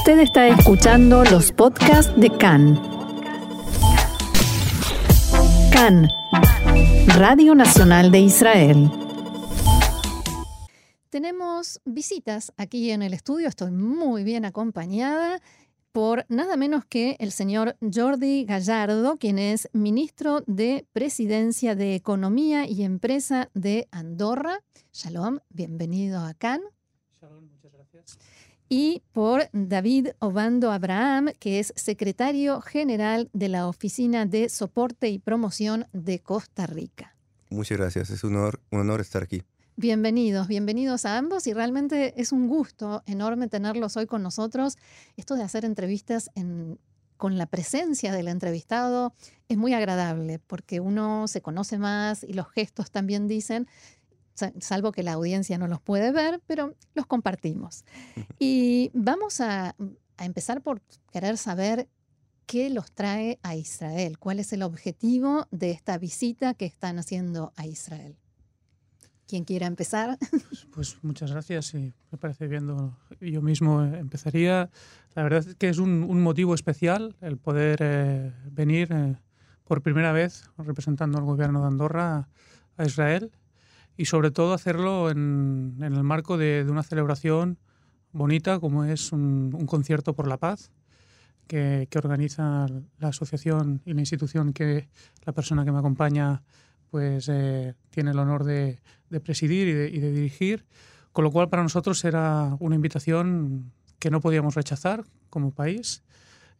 Usted está escuchando los podcasts de CAN. CAN, Radio Nacional de Israel. Tenemos visitas aquí en el estudio, estoy muy bien acompañada por nada menos que el señor Jordi Gallardo, quien es ministro de Presidencia de Economía y Empresa de Andorra. Shalom, bienvenido a CAN. Shalom, muchas gracias. Y por David Obando Abraham, que es secretario general de la Oficina de Soporte y Promoción de Costa Rica. Muchas gracias, es un honor, un honor estar aquí. Bienvenidos, bienvenidos a ambos y realmente es un gusto enorme tenerlos hoy con nosotros. Esto de hacer entrevistas en, con la presencia del entrevistado es muy agradable porque uno se conoce más y los gestos también dicen, salvo que la audiencia no los puede ver, pero los compartimos. Y vamos a, a empezar por querer saber qué los trae a Israel, cuál es el objetivo de esta visita que están haciendo a Israel. ¿Quién quiera empezar? Pues, pues muchas gracias y me parece bien. Yo mismo empezaría. La verdad es que es un, un motivo especial el poder eh, venir eh, por primera vez representando al gobierno de Andorra a Israel y sobre todo hacerlo en, el marco de, una celebración bonita como es un, concierto por la paz que, organiza la asociación y la institución que la persona que me acompaña pues eh, tiene el honor de, presidir y de, y de, dirigir, con lo cual para nosotros era una invitación que no podíamos rechazar como país.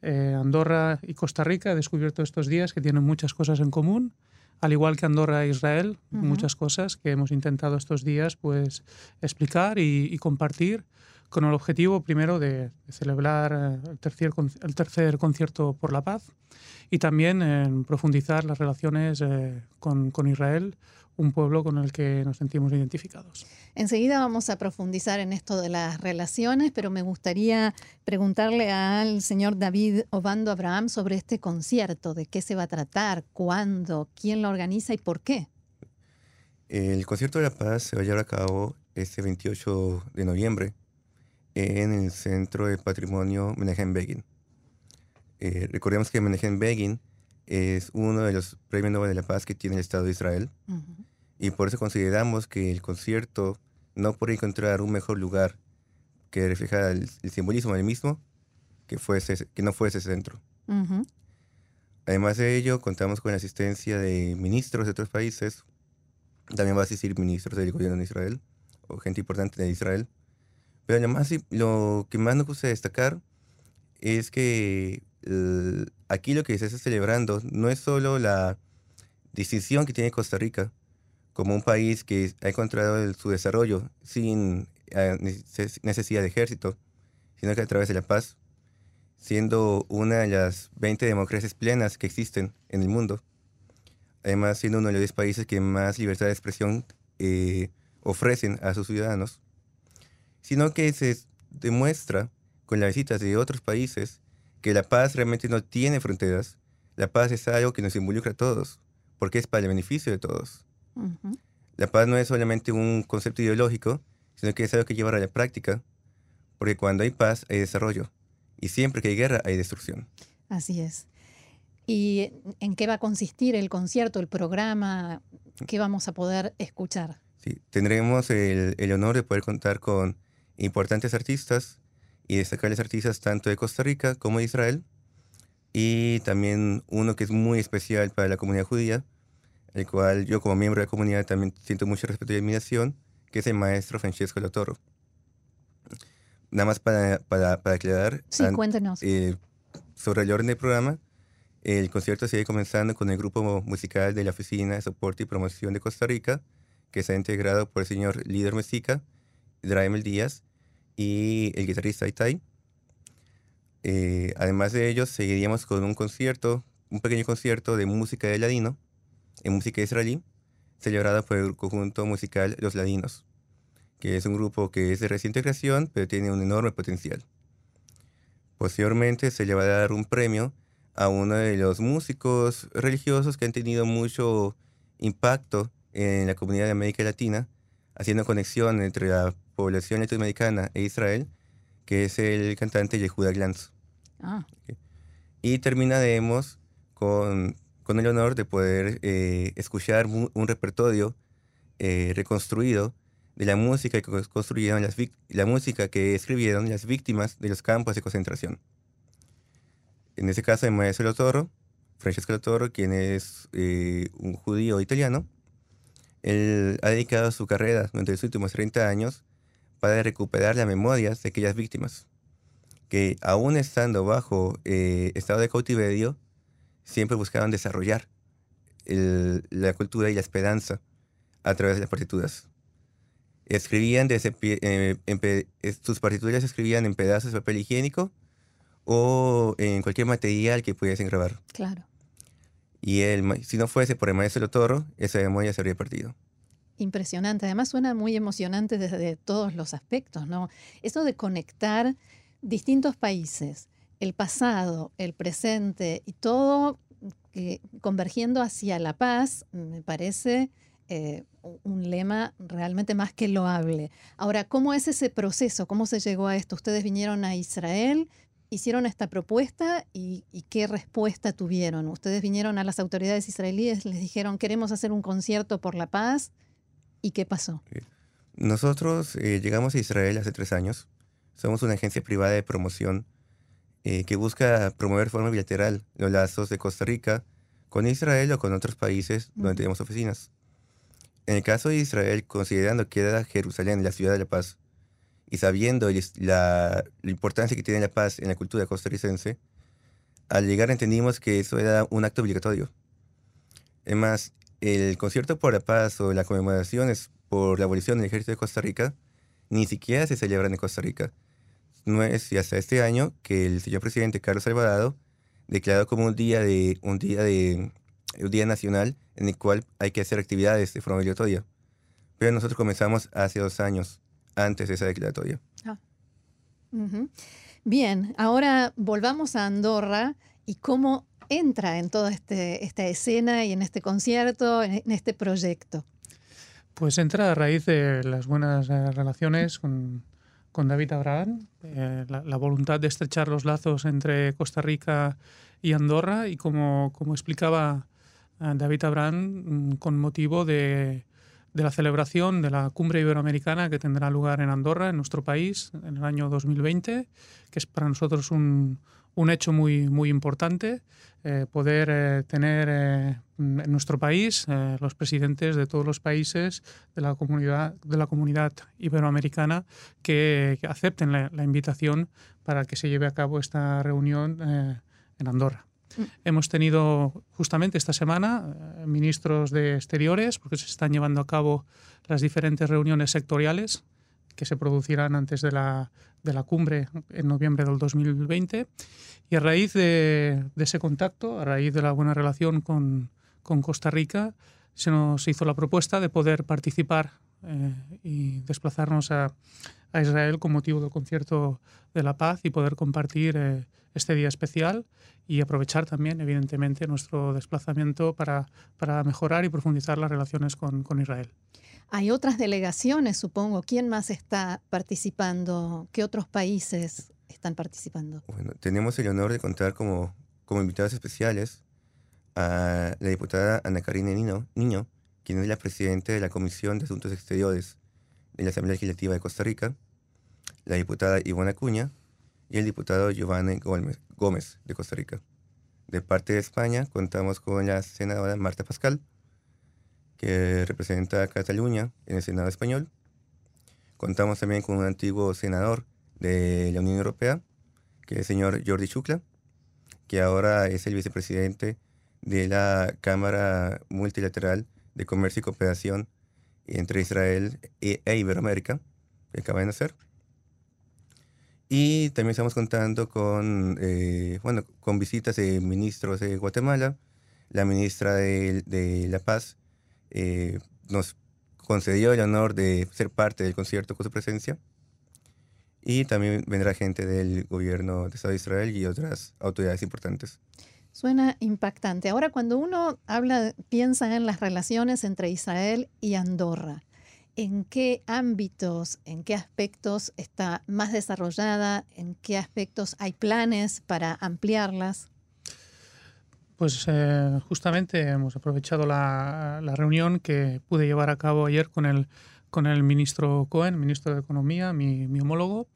Eh, Andorra y Costa Rica he descubierto estos días que tienen muchas cosas en común, al igual que Andorra e Israel, uh -huh. muchas cosas que hemos intentado estos días pues explicar y, y compartir con el objetivo primero de, celebrar eh, el tercer, el tercer concierto por la paz y también en profundizar las relaciones eh, con, con, Israel, un pueblo con el que nos sentimos identificados. Enseguida vamos a profundizar en esto de las relaciones, pero me gustaría preguntarle al señor David Obando Abraham sobre este concierto, de qué se va a tratar, cuándo, quién lo organiza y por qué. El concierto de la paz se va a llevar a cabo este 28 de noviembre en el Centro de Patrimonio Menachem Begin. Eh, recordemos que Menachem Begin es uno de los premios Nobel de la Paz que tiene el Estado de Israel uh -huh. y por eso consideramos que el concierto no puede encontrar un mejor lugar que refleja el, el simbolismo del mismo que, fuese, que no fuese ese centro. Uh -huh. Además de ello, contamos con la asistencia de ministros de otros países, también va a asistir ministros del gobierno de Israel o gente importante de Israel. Pero lo, lo que más nos gusta destacar es que aquí lo que se está celebrando no es solo la distinción que tiene Costa Rica como un país que ha encontrado su desarrollo sin uh, necesidad de ejército, sino que a través de la paz, siendo una de las 20 democracias plenas que existen en el mundo, además siendo uno de los 10 países que más libertad de expresión eh, ofrecen a sus ciudadanos, sino que se demuestra con las visitas de otros países que la paz realmente no tiene fronteras. La paz es algo que nos involucra a todos, porque es para el beneficio de todos. Uh -huh. La paz no es solamente un concepto ideológico, sino que es algo que llevar a la práctica, porque cuando hay paz hay desarrollo, y siempre que hay guerra hay destrucción. Así es. ¿Y en qué va a consistir el concierto, el programa? ¿Qué vamos a poder escuchar? Sí, tendremos el, el honor de poder contar con importantes artistas y destacarles artistas tanto de Costa Rica como de Israel y también uno que es muy especial para la comunidad judía, el cual yo como miembro de la comunidad también siento mucho respeto y admiración, que es el maestro Francesco Lotoro. Nada más para, para, para aclarar sí, an, cuéntenos. Eh, sobre el orden del programa, el concierto sigue comenzando con el grupo musical de la Oficina de Soporte y Promoción de Costa Rica, que está integrado por el señor Líder Mesica, Draemel Díaz, y el guitarrista Itai. Eh, además de ellos, seguiríamos con un concierto, un pequeño concierto de música de ladino, en música israelí, celebrada por el conjunto musical Los Ladinos, que es un grupo que es de reciente creación, pero tiene un enorme potencial. Posteriormente se le va a dar un premio a uno de los músicos religiosos que han tenido mucho impacto en la comunidad de América Latina, haciendo conexión entre la población latinoamericana e Israel, que es el cantante Yehuda Glanz. Ah, Y terminaremos con, con el honor de poder eh, escuchar un repertorio eh, reconstruido de la música que construyeron las la música que escribieron las víctimas de los campos de concentración. En este caso, el maestro Lotoro, Francesco Lotoro, quien es eh, un judío italiano, él ha dedicado su carrera durante los últimos 30 años para recuperar las memorias de aquellas víctimas que aún estando bajo eh, estado de cautiverio, siempre buscaban desarrollar el- la cultura y la esperanza a través de las partituras. Escribían desde eh, en sus partituras se escribían en pedazos de papel higiénico o en cualquier material que pudiesen grabar. claro. Y si no fuese por el maestro Toro, esa memoria se habría perdido. Impresionante. Además suena muy emocionante desde todos los aspectos, ¿no? Eso de conectar distintos países, el pasado, el presente y todo que- convergiendo hacia la paz, me parece eh, un lema realmente más que loable. Ahora, ¿cómo es ese proceso? ¿Cómo se llegó a esto? Ustedes vinieron a Israel, hicieron esta propuesta y qué respuesta tuvieron. Ustedes vinieron a las autoridades israelíes, les dijeron, queremos hacer un concierto por la paz. ¿Y qué pasó? Nosotros eh, llegamos a Israel hace tres años. Somos una agencia privada de promoción eh, que busca promover de forma bilateral los lazos de Costa Rica con Israel o con otros países donde Ujú. tenemos oficinas. En el caso de Israel, considerando que era Jerusalén la ciudad de la paz y sabiendo la, la importancia que tiene la paz en la cultura costarricense, al llegar entendimos que eso era un acto obligatorio. Es más, el concierto por la paz o las conmemoraciones por la abolición del ejército de Costa Rica ni siquiera se celebran en Costa Rica. No es y hasta este año que el señor presidente Carlos Alvarado declaró como un día de un día de un día nacional en el cual hay que hacer actividades de forma obligatoria. Pero nosotros comenzamos hace dos años antes de esa declaratoria. Ujú. Bien, ahora volvamos a Andorra y cómo entra en toda este, esta escena y en este concierto, en, este proyecto. Pues entra a raíz de las buenas eh, relaciones con, con David Abraham, eh, la, la voluntad de estrechar los lazos entre Costa Rica y Andorra y como, como explicaba eh, David Abraham, mm, con motivo de, de la celebración de la cumbre iberoamericana que tendrá lugar en Andorra, en nuestro país, en el año 2020, que es para nosotros un, un hecho muy, muy importante, eh, poder eh, tener eh, en nuestro país los presidentes de todos los países de la comunidad, de la comunidad iberoamericana que, que acepten la, la invitación para que se lleve a cabo esta reunión en Andorra. Mm. Hemos tenido justamente esta semana ministros de exteriores, porque se están llevando a cabo las diferentes reuniones sectoriales que se producirán antes de la, de la cumbre en noviembre del 2020. Y a raíz de, de ese contacto, a raíz de la buena relación con, con Costa Rica, se nos hizo la propuesta de poder participar eh, y desplazarnos a, a Israel con motivo del concierto de la paz y poder compartir eh, este día especial y aprovechar también, evidentemente, nuestro desplazamiento para, para mejorar y profundizar las relaciones con, con Israel. Hay otras delegaciones, supongo. ¿Quién más está participando? ¿Qué otros países están participando? Bueno, tenemos el honor de contar como, como invitados especiales a la diputada Ana Karina Niño, Niño, quien es la presidenta de la Comisión de Asuntos Exteriores de la Asamblea Legislativa de Costa Rica, la diputada Ivona Acuña y el diputado Giovanni Gómez, Gómez de Costa Rica. De parte de España contamos con la senadora Marta Pascal, que representa a Cataluña en el Senado español. Contamos también con un antiguo senador de la Unión Europea, que es el señor Jordi Chucla, que ahora es el vicepresidente de la Cámara Multilateral de Comercio y Cooperación entre Israel e, e Iberoamérica, que acaba de nacer. Y también estamos contando con, eh, bueno, con visitas de ministros de Guatemala. La ministra de, La Paz eh, nos concedió el honor de ser parte del concierto con su presencia. Y también vendrá gente del gobierno de Estado de Israel y otras autoridades importantes. Suena impactante. Ahora, cuando uno habla, piensa en las relaciones entre Israel y Andorra, ¿En qué ámbitos, en qué aspectos está más desarrollada? ¿En qué aspectos hay planes para ampliarlas? Pues eh, justamente hemos aprovechado la, reunión que pude llevar a cabo ayer con el, con el ministro Cohen, ministro de Economía, mi, homólogo,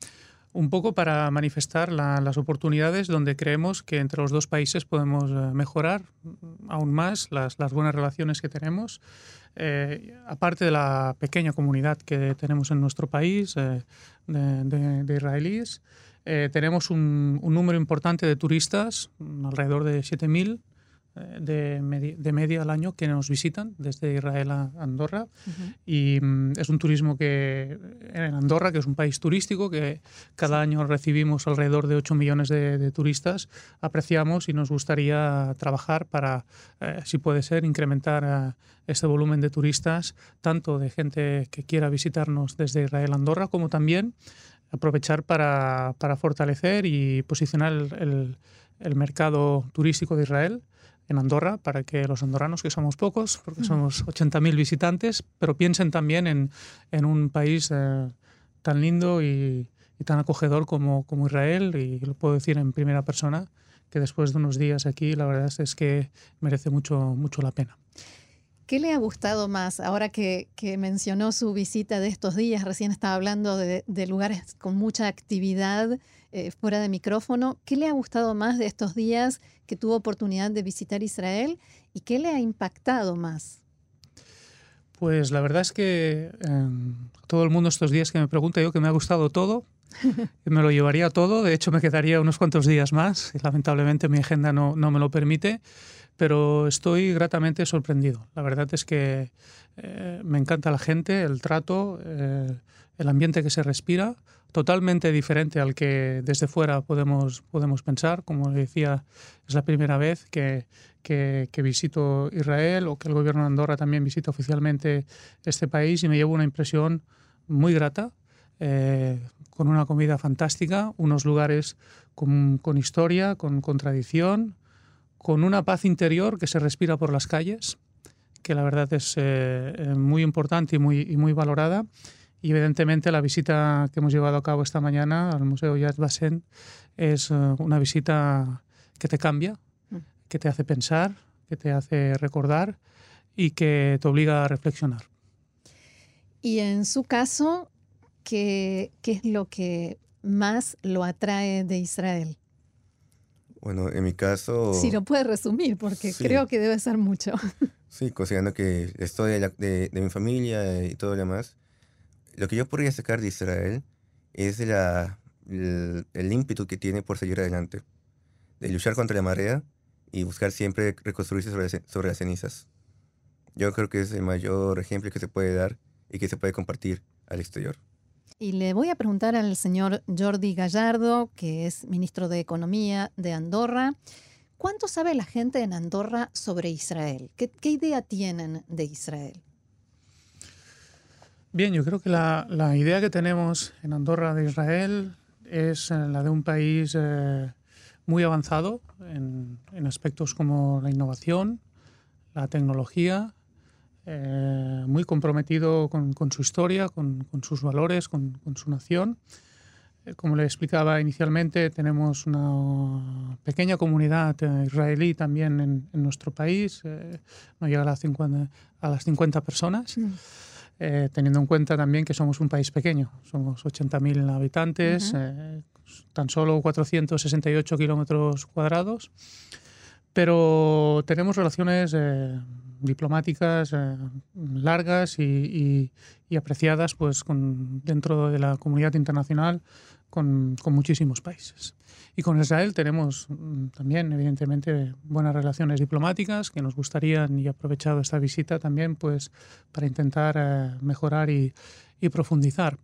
un poco para manifestar las oportunidades donde creemos que entre los dos países podemos eh, mejorar aún más las, las buenas relaciones que tenemos. Eh, aparte de la pequeña comunidad que tenemos en nuestro país de, de, israelíes, tenemos un, un, número importante de turistas, alrededor de 7.000 de, de, media al año que nos visitan desde Israel a Andorra. Y mm, es un turismo que en Andorra, que es un país turístico, que cada año recibimos alrededor de 8 millones de, turistas, apreciamos y nos gustaría trabajar para, eh, si puede ser, incrementar eh, este volumen de turistas, tanto de gente que quiera visitarnos desde Israel a Andorra, como también aprovechar para, para fortalecer y posicionar el, el mercado turístico de Israel en Andorra para que los andorranos, que somos pocos, porque somos 80.000 visitantes, pero piensen también en, en un país eh, tan lindo y, y, tan acogedor como, como Israel, y lo puedo decir en primera persona, que después de unos días aquí, la verdad es que merece mucho, mucho la pena. ¿Qué le ha gustado más ahora que, que, mencionó su visita de estos días? Recién estaba hablando de, de lugares con mucha actividad eh, fuera de micrófono. ¿Qué le ha gustado más de estos días que tuvo oportunidad de visitar Israel y qué le ha impactado más? Pues la verdad es que em, todo el mundo estos días que me pregunta yo que me ha gustado todo, me lo llevaría todo, de hecho me quedaría unos cuantos días más, y lamentablemente mi agenda no, no me lo permite, pero estoy gratamente sorprendido. La verdad es que eh, me encanta la gente, el trato, eh, el ambiente que se respira, totalmente diferente al que desde fuera podemos, podemos pensar. Como decía, es la primera vez que, que, visito Israel o que el gobierno de Andorra también visita oficialmente este país y me llevo una impresión muy grata, eh, con una comida fantástica, unos lugares con, con historia, con, con tradición, con una paz interior que se respira por las calles, que la verdad es eh, muy importante y muy, y muy valorada y evidentemente la visita que hemos llevado a cabo esta mañana al Museo Yad Vashem es eh, una visita que te cambia, mm. que te hace pensar, que te hace recordar y que te obliga a reflexionar. Y en su caso, ¿qué, qué es lo que más lo atrae de Israel? Bueno, en mi caso... Si lo puede resumir, porque creo que debe ser mucho. Sí, considerando que estoy de, de, de mi familia y todo lo demás, lo que yo podría sacar de Israel es la, el, ímpetu que tiene por seguir adelante, de luchar contra la marea y buscar siempre reconstruirse sobre, sobre las cenizas. Yo creo que es el mayor ejemplo que se puede dar y que se puede compartir al exterior. Y le voy a preguntar al señor Jordi Gallardo, que es ministro de Economía de Andorra, ¿cuánto sabe la gente en Andorra sobre Israel? ¿Qué, idea tienen de Israel? Bien, yo creo que la, idea que tenemos en Andorra de Israel es eh, la de un país eh, muy avanzado en, aspectos como la innovación, la tecnología, eh, muy comprometido con, con, su historia, con, con sus valores, con, con, su nación. como le explicaba inicialmente, tenemos una pequeña comunidad israelí también en, en nuestro país, no llega a las 50, a las 50 personas. Mm. Eh, teniendo en cuenta también que somos un país pequeño, somos 80.000 habitantes, eh, tan solo 468 kilómetros cuadrados, pero tenemos relaciones eh, diplomáticas largas y, y, apreciadas pues, con, dentro de la comunidad internacional con, con muchísimos países. Y con Israel tenemos mm, también, evidentemente, buenas relaciones diplomáticas que nos gustarían y aprovechado esta visita también pues, para intentar eh, mejorar y, y, profundizar.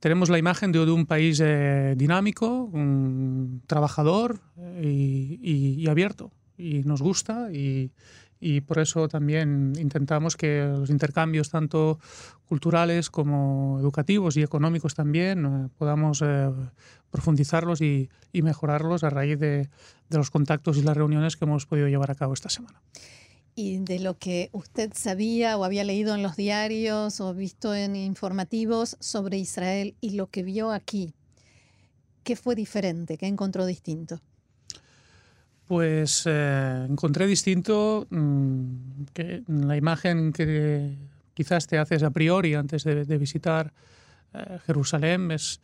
Tenemos la imagen de, de un país eh, dinámico, un trabajador eh, y, y, abierto. Y nos gusta y, y por eso también intentamos que los intercambios tanto culturales como educativos y económicos también eh, podamos eh, profundizarlos y, mejorarlos a raíz de, los contactos y las reuniones que hemos podido llevar a cabo esta semana. y de lo que usted sabía o había leído en los diarios o visto en informativos sobre Israel y lo que vio aquí, ¿qué fue diferente? ¿Qué encontró distinto? Pues eh, encontré distinto mm, que la imagen que quizás te haces a priori antes de, visitar eh, Jerusalén es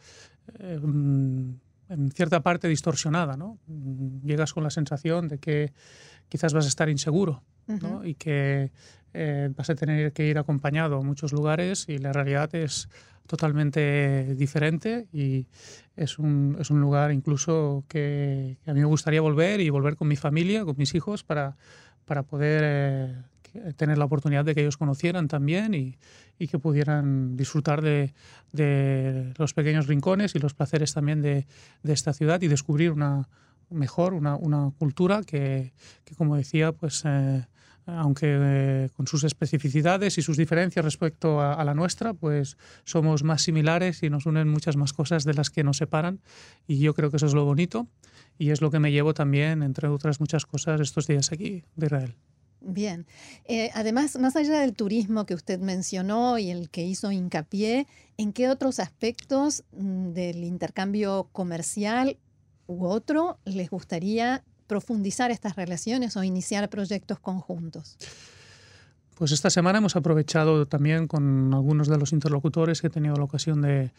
eh, mm, en cierta parte distorsionada. ¿no? Mm, llegas con la sensación de que quizás vas a estar inseguro y que vas a tener que ir acompañado a muchos lugares y la realidad es totalmente diferente y es un, es un lugar incluso que, a mí me gustaría volver y volver con mi familia, con mis hijos, para, para poder eh, tener la oportunidad de que ellos conocieran también y, y que pudieran disfrutar de, de, los pequeños rincones y los placeres también de, de esta ciudad y descubrir una mejor, una, una cultura que, que, como decía, pues... Eh, aunque eh, con sus especificidades y sus diferencias respecto a, la nuestra, pues somos más similares y nos unen muchas más cosas de las que nos separan. Y yo creo que eso es lo bonito y es lo que me llevo también, entre otras muchas cosas, estos días aquí de Israel. Bien. Eh, además, más allá del turismo que usted mencionó y el que hizo hincapié, ¿en qué otros aspectos mm, del intercambio comercial u otro les gustaría profundizar estas relaciones o iniciar proyectos conjuntos? Pues esta semana hemos aprovechado también con algunos de los interlocutores que he tenido la ocasión de,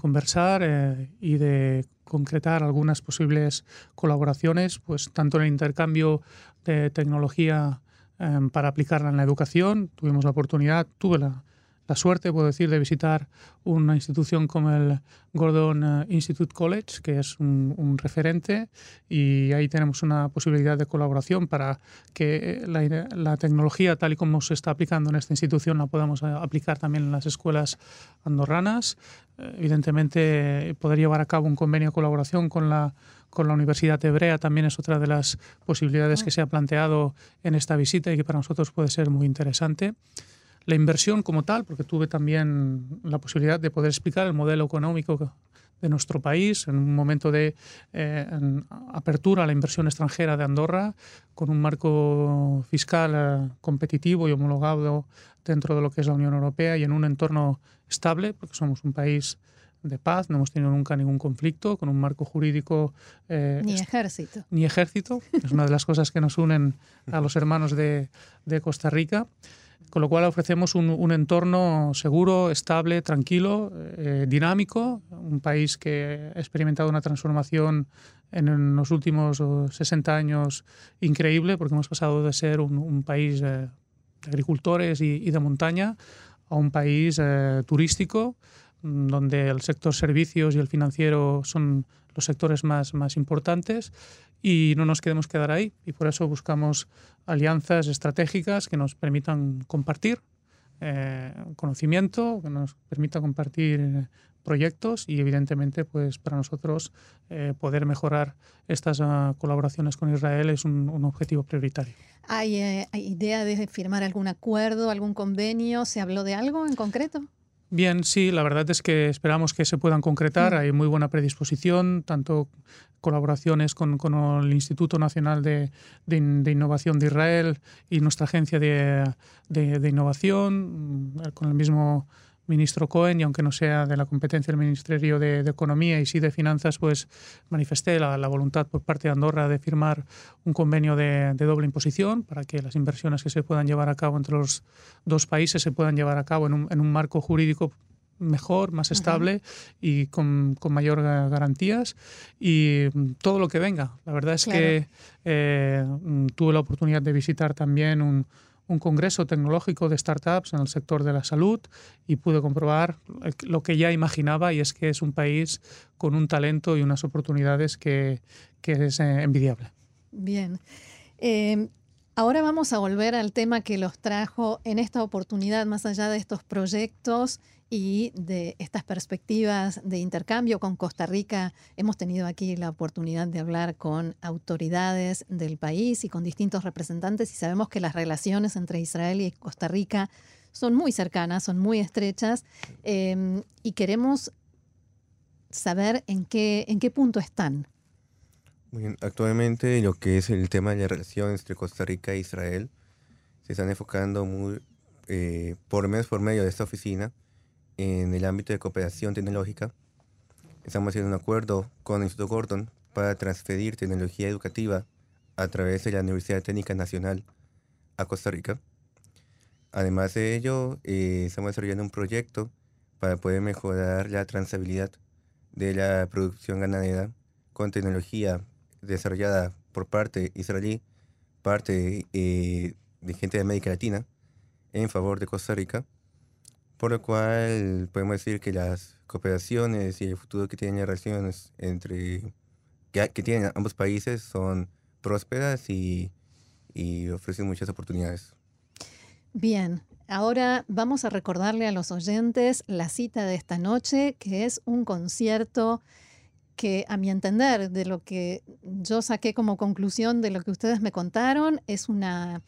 conversar eh, y de concretar algunas posibles colaboraciones, pues tanto en el intercambio de tecnología eh, para aplicarla en la educación, tuvimos la oportunidad, tuve la, la suerte, puedo decir, de visitar una institución como el Gordon eh, Institute College, que es un, referente, y ahí tenemos una posibilidad de colaboración para que eh, la, tecnología, tal y como se está aplicando en esta institución, la podamos eh, aplicar también en las escuelas andorranas. Evidentemente, poder llevar a cabo un convenio de colaboración con la con la Universidad Hebrea también es otra de las posibilidades que se ha planteado en esta visita y que para nosotros puede ser muy interesante la inversión como tal, porque tuve también la posibilidad de poder explicar el modelo económico de nuestro país en un momento de eh, apertura a la inversión extranjera de Andorra, con un marco fiscal eh, competitivo y homologado dentro de lo que es la Unión Europea y en un entorno estable, porque somos un país de paz, no hemos tenido nunca ningún conflicto, con un marco jurídico... Eh, ni ejército. Ni ejército, es una de las cosas que nos unen a los hermanos de, de Costa Rica con lo cual ofrecemos un, entorno seguro, estable, tranquilo, eh, dinámico, un país que ha experimentado una transformación en los últimos 60 años increíble, porque hemos pasado de ser un, país eh, de agricultores y, de montaña a un país eh, turístico, mm, donde el sector servicios y el financiero son los sectores más, más importantes y no nos queremos quedar ahí y por eso buscamos alianzas estratégicas que nos permitan compartir eh, conocimiento, que nos permita compartir eh, proyectos y evidentemente pues para nosotros eh, poder mejorar estas uh, colaboraciones con Israel es un, un objetivo prioritario. ¿Hay, ¿Hay idea de firmar algún acuerdo, algún convenio? ¿Se habló de algo en concreto? Bien, sí, la verdad es que esperamos que se puedan concretar. Mm. Hay muy buena predisposición, tanto colaboraciones con, el Instituto Nacional de, Innovación de Israel y nuestra agencia de, de Innovación, mm, con el mismo ministro Cohen y aunque no sea de la competencia del Ministerio de, Economía y sí de Finanzas, pues manifesté la, voluntad por parte de Andorra de firmar un convenio de, doble imposición para que las inversiones que se puedan llevar a cabo entre los dos países se puedan llevar a cabo en un, en un marco jurídico mejor, más estable y con, con, mayor garantías. Y mm, todo lo que venga. La verdad es que eh, mm, tuve la oportunidad de visitar también un, un congreso tecnológico de startups en el sector de la salud y pude comprobar lo que ya imaginaba y es que es un país con un talento y unas oportunidades que, que es eh, envidiable. Bien. Em, ahora vamos a volver al tema que los trajo en esta oportunidad, más allá de estos proyectos y de estas perspectivas de intercambio con Costa Rica. Hemos tenido aquí la oportunidad de hablar con autoridades del país y con distintos representantes y sabemos que las relaciones entre Israel y Costa Rica son muy cercanas, son muy estrechas em, y queremos saber en qué, en qué punto están. Bien. Actualmente lo que es el tema de la relación entre Costa Rica e Israel se están enfocando muy, eh, por menos por medio de esta oficina, en el ámbito de cooperación tecnológica. Estamos haciendo un acuerdo con el Instituto Gordon para transferir tecnología educativa a través de la Universidad Técnica Nacional a Costa Rica. Además de ello, eh, estamos desarrollando un proyecto para poder mejorar la trazabilidad de la producción ganadera con tecnología desarrollada por parte israelí, parte eh, de gente de América Latina, en favor de Costa Rica, por lo cual podemos decir que las cooperaciones y el futuro que tienen las relaciones entre que, tienen ambos países son prósperas y, y ofrecen muchas oportunidades. Bien, ahora vamos a recordarle a los oyentes la cita de esta noche, que es un concierto que a mi entender, de lo que yo saqué como conclusión de lo que ustedes me contaron, es una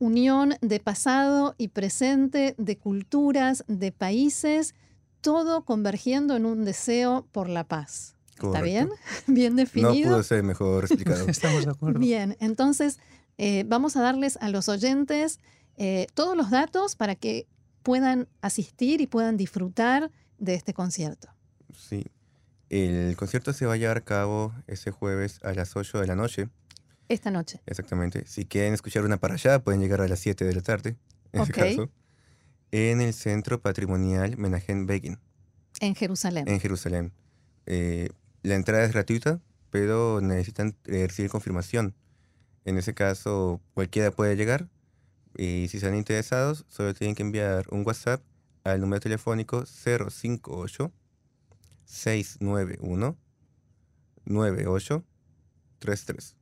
unión de pasado y presente, de culturas, de países, todo convergiendo en un deseo por la paz. ¿Está bien? ¿Bien definido? No pudo ser mejor explicado. Estamos de acuerdo. Bien, entonces eh, vamos a darles a los oyentes eh, todos los datos para que puedan asistir y puedan disfrutar de este concierto. Sí. El concierto se va a llevar a cabo ese jueves a las 8 de la noche. Esta noche. Exactamente. Si quieren escuchar una para allá, pueden llegar a las 7 de la tarde, en ese Ok. caso. En el Centro Patrimonial Menahem Begin, En Jerusalén. en Jerusalén. Eh, la entrada es gratuita, pero necesitan eh, recibir confirmación. En ese caso, cualquiera puede llegar. Y si están interesados, solo tienen que enviar un WhatsApp al número telefónico 058 691 9833.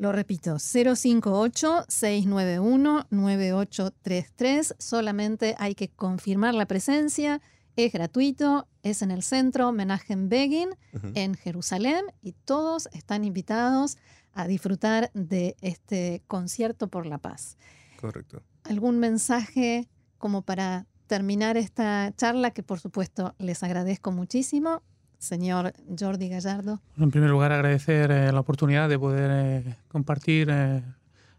Lo repito, 058-691-9833. Solamente hay que confirmar la presencia. Es gratuito, es en el centro Menachem Begin, en Jerusalén, y todos están invitados a disfrutar de este concierto por la paz. Correcto. ¿Algún mensaje como para terminar esta charla que por supuesto les agradezco muchísimo? Señor Jordi Gallardo. En primer lugar, agradecer eh, la oportunidad de poder eh, compartir eh,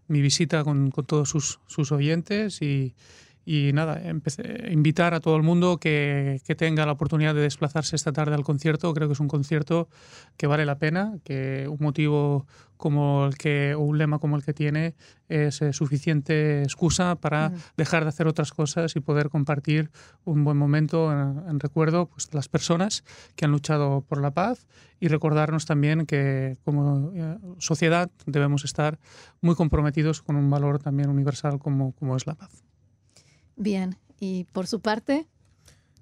mi visita con, todos sus oyentes y, y nada, empecé- invitar a todo el mundo que, que tenga la oportunidad de desplazarse esta tarde al concierto. Creo que es un concierto que vale la pena, que un motivo como el que, o un lema como el que tiene, es eh, suficiente excusa para Ujú. dejar de hacer otras cosas y poder compartir un buen momento en, en recuerdo pues, de las personas que han luchado por la paz y recordarnos también que como eh, sociedad debemos estar muy comprometidos con un valor también universal como, como es la paz. Bien, y por su parte,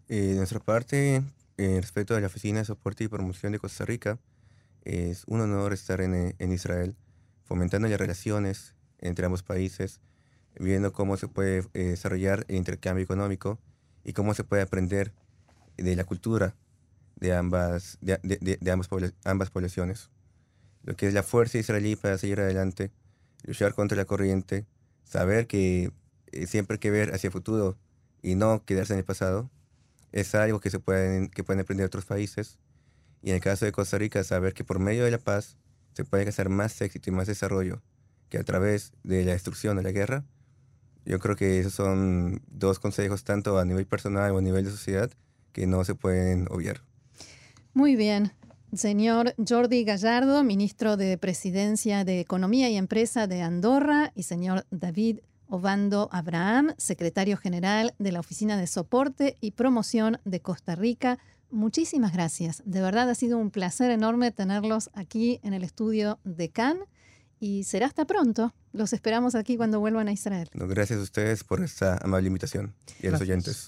Eh, de nuestra parte, eh, respecto a la Oficina de Soporte y Promoción de Costa Rica, es un honor estar en, eh, en Israel, fomentando las relaciones entre ambos países, viendo cómo se puede eh, desarrollar el intercambio económico y cómo se puede aprender de la cultura de ambas, de, de- de- ambas, ambas poblaciones. Lo que es la fuerza israelí para seguir adelante, luchar contra la corriente, saber que eh, siempre hay que ver hacia el futuro y no quedarse en el pasado, es algo que se pueden, que pueden aprender otros países. Y en el caso de Costa Rica, saber que por medio de la paz se puede alcanzar más éxito y más desarrollo que a través de la destrucción de la guerra. Yo creo que esos son dos consejos, tanto a nivel personal o a nivel de sociedad, que no se pueden obviar. muy bien. Señor Jordi Gallardo, ministro de Presidencia de Economía y Empresa de Andorra, y señor David Obando Abraham, secretario general de la Oficina de Soporte y Promoción de Costa Rica. Muchísimas gracias. De verdad ha sido un placer enorme tenerlos aquí en el estudio de Cannes y será hasta pronto. Los esperamos aquí cuando vuelvan a Israel. No, gracias a ustedes por esta amable invitación y a los oyentes.